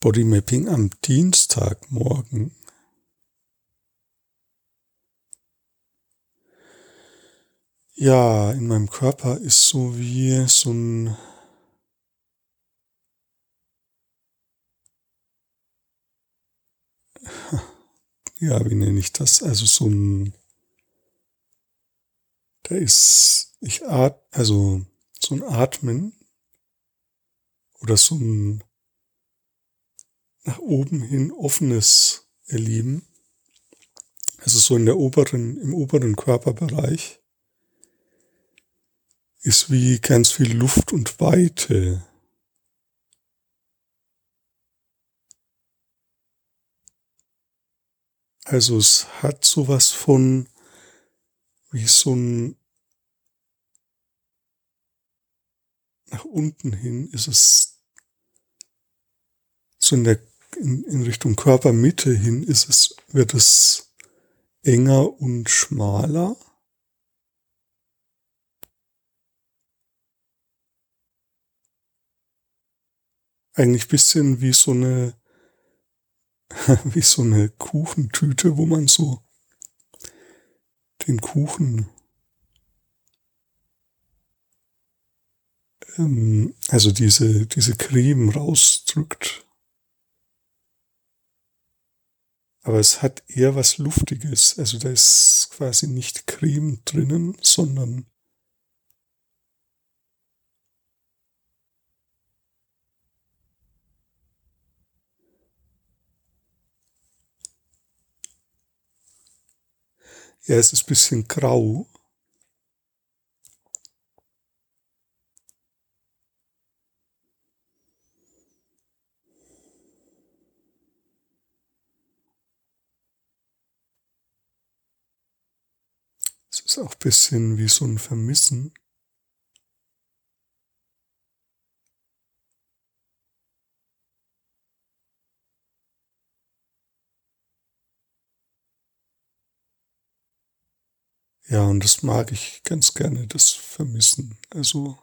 Bodymapping am Dienstagmorgen. Ja, in meinem Körper ist so wie so ein ja, wie nenne ich das? Also so ein, da ist, ich at, also so ein Atmen oder so ein nach oben hin offenes Erleben. Also so in der oberen, im oberen Körperbereich ist wie ganz viel Luft und Weite. Also es hat sowas von wie so ein nach unten hin ist es so in der in, in Richtung Körpermitte hin ist es wird es enger und schmaler. Eigentlich bisschen wie so eine wie so eine Kuchentüte, wo man so den Kuchen, ähm, also diese, diese Creme rausdrückt. Aber es hat eher was Luftiges. Also da ist quasi nicht Creme drinnen, sondern Ja, es ist ein bisschen grau. Ist auch ein bisschen wie so ein Vermissen. Ja, und das mag ich ganz gerne, das Vermissen. Also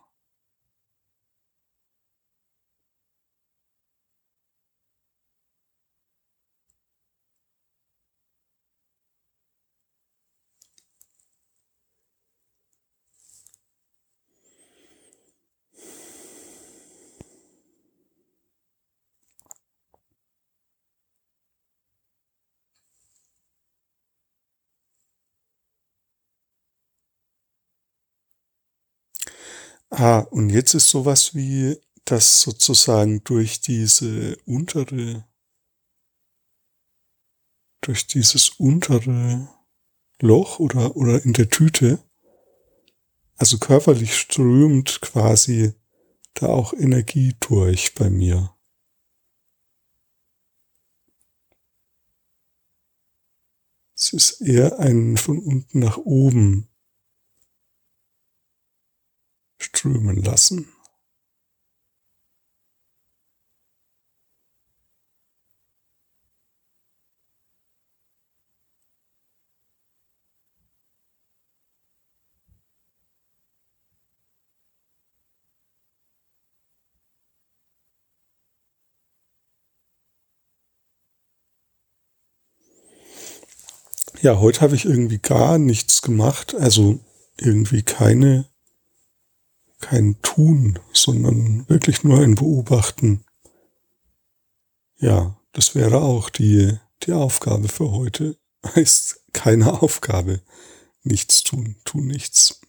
Ah, und jetzt ist sowas wie, dass sozusagen durch diese untere, durch dieses untere Loch oder, oder in der Tüte, also körperlich strömt quasi da auch Energie durch bei mir. Es ist eher ein von unten nach oben strömen lassen. Ja, heute habe ich irgendwie gar nichts gemacht, also irgendwie keine kein Tun, sondern wirklich nur ein Beobachten. Ja, das wäre auch die, die Aufgabe für heute. Heißt keine Aufgabe. Nichts tun, tun nichts.